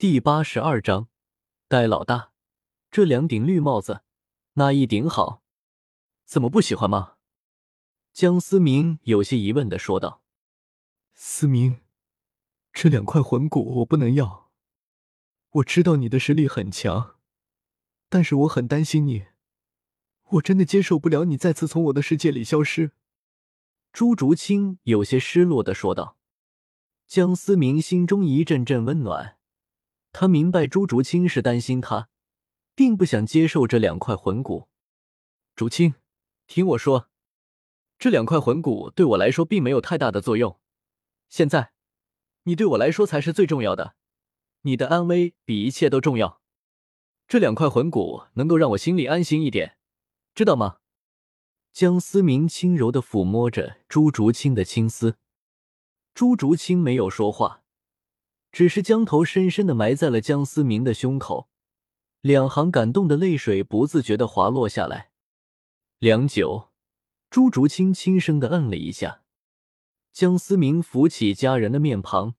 第八十二章，戴老大，这两顶绿帽子，哪一顶好？怎么不喜欢吗？江思明有些疑问的说道。思明，这两块魂骨我不能要。我知道你的实力很强，但是我很担心你，我真的接受不了你再次从我的世界里消失。朱竹清有些失落的说道。江思明心中一阵阵温暖，他明白朱竹清是担心他，并不想接受这两块魂骨。竹清，听我说，这两块魂骨对我来说并没有太大的作用。现在，你对我来说才是最重要的，你的安危比一切都重要。这两块魂骨能够让我心里安心一点，知道吗？江思明轻柔的抚摸着朱竹清的青丝。朱竹清没有说话，只是将头深深的埋在了江思明的胸口，两行感动的泪水不自觉的滑落下来。良久，朱竹清轻声的嗯了一下，江思明扶起家人的面庞，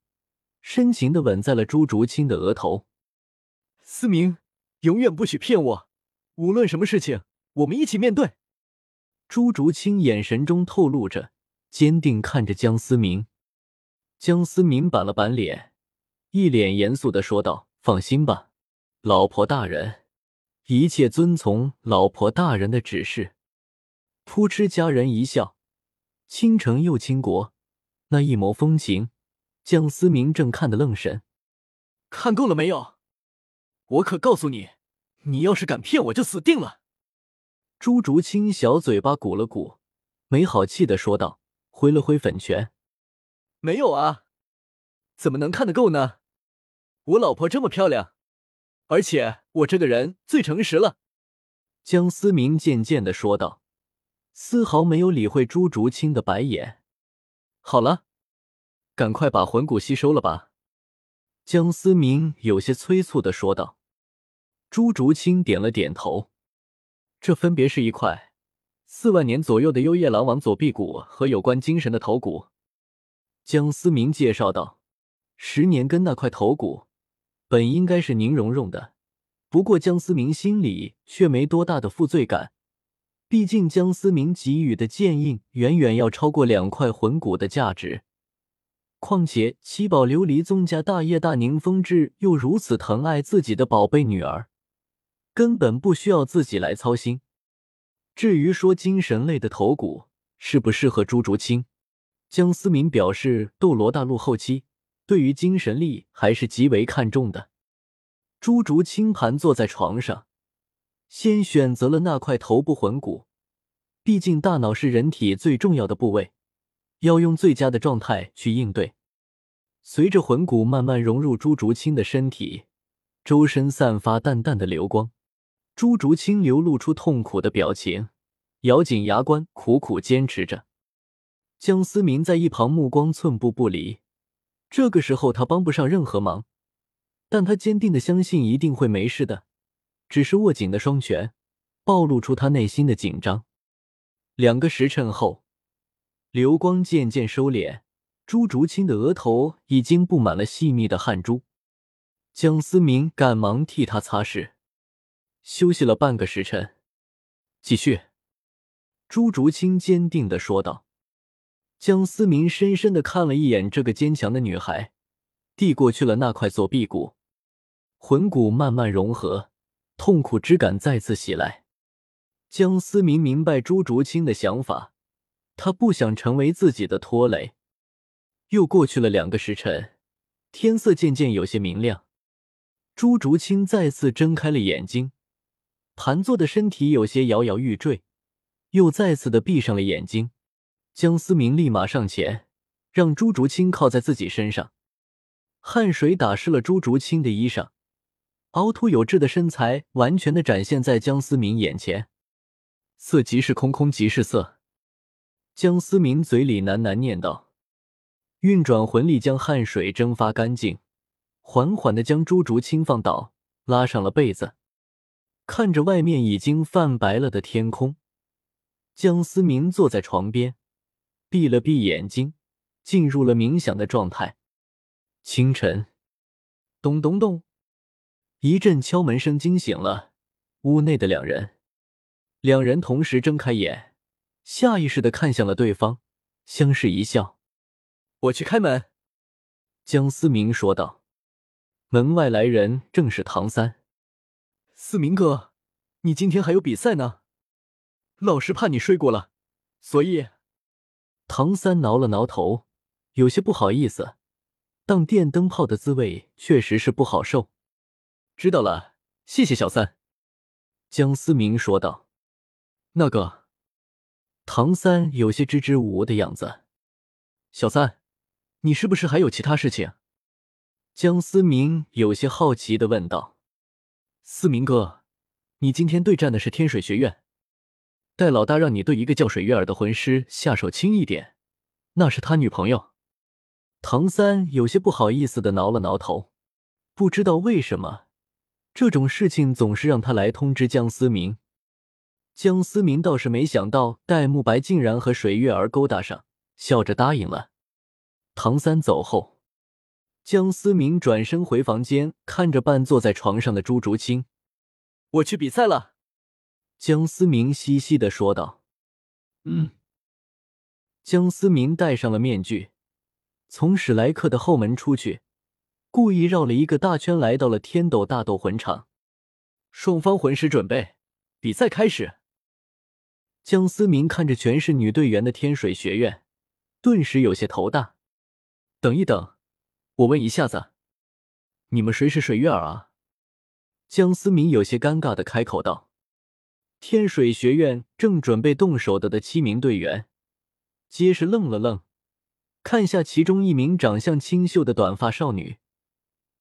深情的吻在了朱竹清的额头。思明，永远不许骗我，无论什么事情，我们一起面对。朱竹清眼神中透露着坚定，看着江思明。江思明板了板脸，一脸严肃的说道：“放心吧，老婆大人，一切遵从老婆大人的指示。”扑哧，家人一笑，倾城又倾国，那一眸风情，江思明正看得愣神。看够了没有？我可告诉你，你要是敢骗我，就死定了！朱竹清小嘴巴鼓了鼓，没好气的说道，挥了挥粉拳。没有啊，怎么能看得够呢？我老婆这么漂亮，而且我这个人最诚实了。江思明渐渐的说道，丝毫没有理会朱竹清的白眼。好了，赶快把魂骨吸收了吧。江思明有些催促的说道。朱竹清点了点头。这分别是一块四万年左右的幽夜狼王左臂骨和有关精神的头骨。江思明介绍道：“十年根那块头骨，本应该是宁荣荣的，不过江思明心里却没多大的负罪感。毕竟江思明给予的剑印远远要超过两块魂骨的价值。况且七宝琉璃宗家大业大宁风致又如此疼爱自己的宝贝女儿，根本不需要自己来操心。至于说精神类的头骨适不适合朱竹清？”江思明表示，斗罗大陆后期对于精神力还是极为看重的。朱竹清盘坐在床上，先选择了那块头部魂骨。毕竟大脑是人体最重要的部位，要用最佳的状态去应对。随着魂骨慢慢融入朱竹清的身体，周身散发淡淡的流光。朱竹清流露出痛苦的表情，咬紧牙关，苦苦坚持着。江思明在一旁目光寸步不离，这个时候他帮不上任何忙，但他坚定的相信一定会没事的，只是握紧的双拳暴露出他内心的紧张。两个时辰后，流光渐渐收敛，朱竹清的额头已经布满了细密的汗珠，江思明赶忙替他擦拭。休息了半个时辰，继续。朱竹清坚定的说道。江思明深深的看了一眼这个坚强的女孩，递过去了那块左臂骨，魂骨慢慢融合，痛苦之感再次袭来。江思明明白朱竹清的想法，他不想成为自己的拖累。又过去了两个时辰，天色渐渐有些明亮，朱竹清再次睁开了眼睛，盘坐的身体有些摇摇欲坠，又再次的闭上了眼睛。江思明立马上前，让朱竹清靠在自己身上。汗水打湿了朱竹清的衣裳，凹凸有致的身材完全的展现在江思明眼前。色即是空，空即是色。江思明嘴里喃喃念道，运转魂力将汗水蒸发干净，缓缓的将朱竹清放倒，拉上了被子，看着外面已经泛白了的天空，江思明坐在床边。闭了闭眼睛，进入了冥想的状态。清晨，咚咚咚，一阵敲门声惊醒了屋内的两人，两人同时睁开眼，下意识的看向了对方，相视一笑。我去开门。”江思明说道。门外来人正是唐三。思明哥，你今天还有比赛呢，老师怕你睡过了，所以。唐三挠了挠头，有些不好意思。当电灯泡的滋味确实是不好受。知道了，谢谢小三。江思明说道。那个，唐三有些支支吾吾的样子。小三，你是不是还有其他事情？江思明有些好奇的问道：“思明哥，你今天对战的是天水学院，戴老大让你对一个叫水月儿的魂师下手轻一点，那是他女朋友。”唐三有些不好意思的挠了挠头，不知道为什么，这种事情总是让他来通知江思明。江思明倒是没想到戴沐白竟然和水月儿勾搭上，笑着答应了。唐三走后。江思明转身回房间，看着半坐在床上的朱竹清：“我去比赛了。”江思明嘻嘻的说道。“嗯。”江思明戴上了面具，从史莱克的后门出去，故意绕了一个大圈，来到了天斗大斗魂场。双方魂师准备，比赛开始。江思明看着全是女队员的天水学院，顿时有些头大。等一等。我问一下子，你们谁是水月儿啊？江思明有些尴尬的开口道。天水学院正准备动手的的七名队员，皆是愣了愣，看下其中一名长相清秀的短发少女，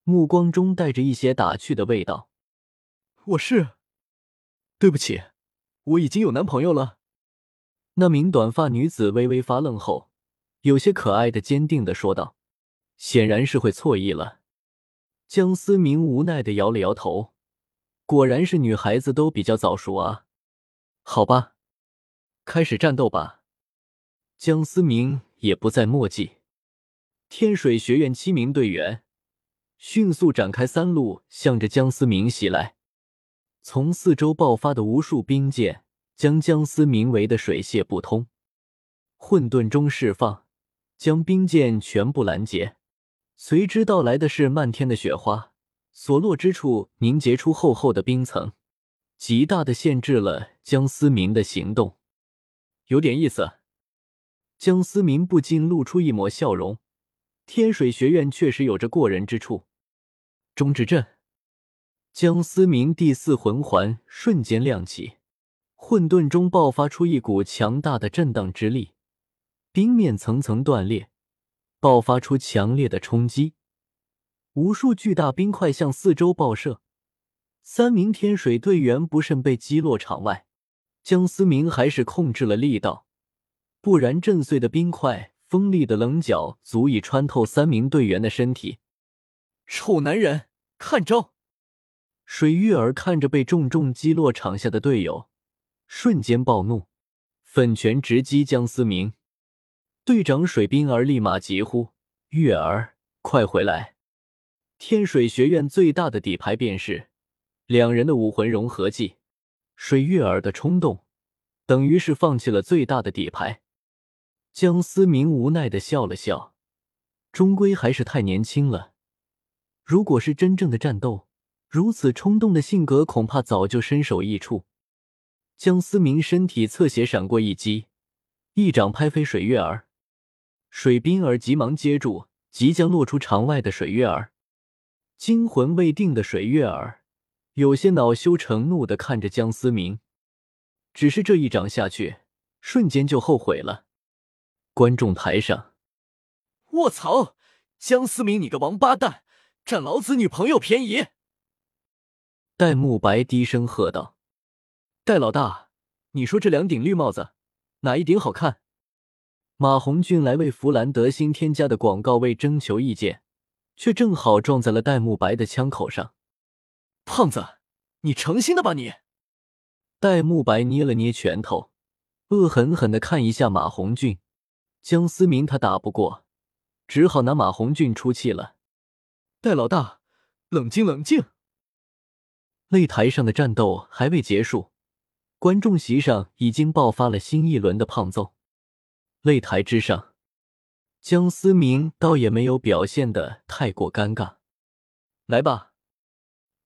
目光中带着一些打趣的味道。我是，对不起，我已经有男朋友了。那名短发女子微微发愣后，有些可爱的坚定的说道。显然是会错意了，江思明无奈的摇了摇头，果然是女孩子都比较早熟啊。好吧，开始战斗吧。江思明也不再墨迹，天水学院七名队员迅速展开三路，向着江思明袭来。从四周爆发的无数冰箭，将江思明围得水泄不通。混沌中释放，将冰箭全部拦截。随之到来的是漫天的雪花，所落之处凝结出厚厚的冰层，极大的限制了江思明的行动。有点意思，江思明不禁露出一抹笑容。天水学院确实有着过人之处。中之阵，江思明第四魂环瞬间亮起，混沌中爆发出一股强大的震荡之力，冰面层层断裂。爆发出强烈的冲击，无数巨大冰块向四周爆射，三名天水队员不慎被击落场外。江思明还是控制了力道，不然震碎的冰块、锋利的棱角足以穿透三名队员的身体。臭男人，看招！水月儿看着被重重击落场下的队友，瞬间暴怒，粉拳直击江思明。队长水冰儿立马急呼：“月儿，快回来！”天水学院最大的底牌便是两人的武魂融合技。水月儿的冲动，等于是放弃了最大的底牌。江思明无奈的笑了笑，终归还是太年轻了。如果是真正的战斗，如此冲动的性格，恐怕早就身首异处。江思明身体侧斜闪过一击，一掌拍飞水月儿。水冰儿急忙接住即将落出场外的水月儿，惊魂未定的水月儿有些恼羞成怒的看着江思明，只是这一掌下去，瞬间就后悔了。观众台上，卧槽！江思明，你个王八蛋，占老子女朋友便宜！戴沐白低声喝道：“戴老大，你说这两顶绿帽子，哪一顶好看？”马红俊来为弗兰德新添加的广告位征求意见，却正好撞在了戴沐白的枪口上。胖子，你成心的吧你？戴沐白捏了捏拳头，恶狠狠的看一下马红俊。江思明他打不过，只好拿马红俊出气了。戴老大，冷静冷静。擂台上的战斗还未结束，观众席上已经爆发了新一轮的胖揍。擂台之上，江思明倒也没有表现的太过尴尬。来吧，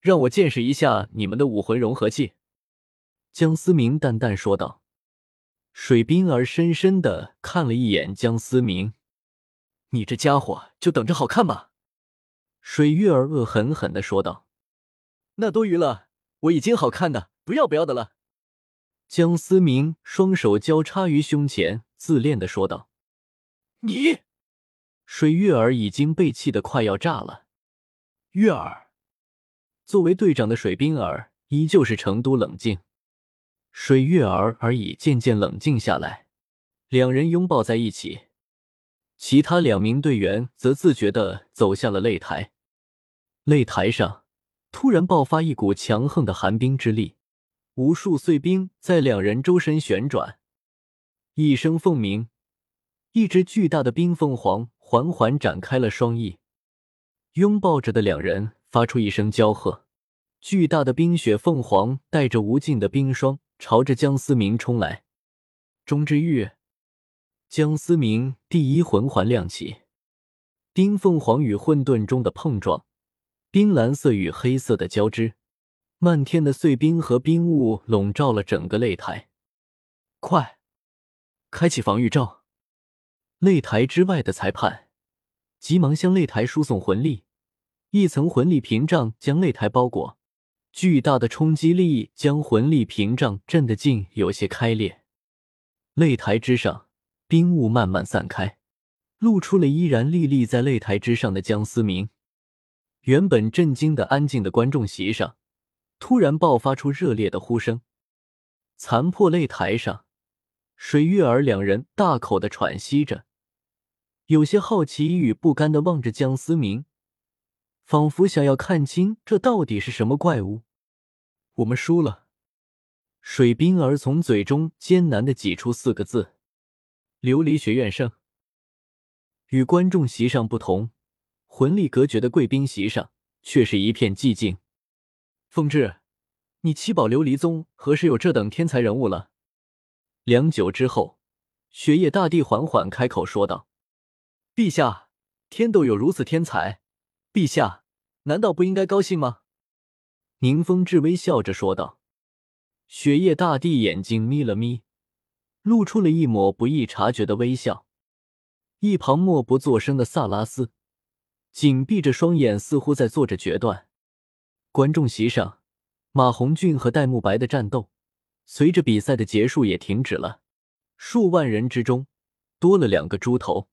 让我见识一下你们的武魂融合技。”江思明淡淡说道。水冰儿深深的看了一眼江思明：“你这家伙就等着好看吧。”水月儿恶狠狠的说道：“那多余了，我已经好看的不要不要的了。”江思明双手交叉于胸前，自恋的说道：“你！”水月儿已经被气得快要炸了。月儿，作为队长的水冰儿依旧是成都冷静。水月儿而已渐渐冷静下来，两人拥抱在一起。其他两名队员则自觉的走下了擂台。擂台上突然爆发一股强横的寒冰之力，无数碎冰在两人周身旋转。一声凤鸣，一只巨大的冰凤凰缓缓展开了双翼，拥抱着的两人发出一声娇喝。巨大的冰雪凤凰带着无尽的冰霜。朝着江思明冲来，中之玉，江思明第一魂环亮起，冰凤凰与混沌中的碰撞，冰蓝色与黑色的交织，漫天的碎冰和冰雾笼罩了整个擂台。快，开启防御罩！擂台之外的裁判急忙向擂台输送魂力，一层魂力屏障将擂台包裹。巨大的冲击力将魂力屏障震得竟有些开裂。擂台之上，冰雾慢慢散开，露出了依然立立在擂台之上的江思明。原本震惊的安静的观众席上，突然爆发出热烈的呼声。残破擂台上，水月儿两人大口的喘息着，有些好奇与不甘的望着江思明。仿佛想要看清这到底是什么怪物。我们输了。水冰儿从嘴中艰难的挤出四个字：“琉璃学院胜。”与观众席上不同，魂力隔绝的贵宾席上却是一片寂静。凤至，你七宝琉璃宗何时有这等天才人物了？良久之后，雪夜大帝缓缓开口说道：“陛下，天斗有如此天才。”陛下，难道不应该高兴吗？宁风致微笑着说道。雪夜大帝眼睛眯了眯，露出了一抹不易察觉的微笑。一旁默不作声的萨拉斯紧闭着双眼，似乎在做着决断。观众席上，马红俊和戴沐白的战斗随着比赛的结束也停止了。数万人之中，多了两个猪头。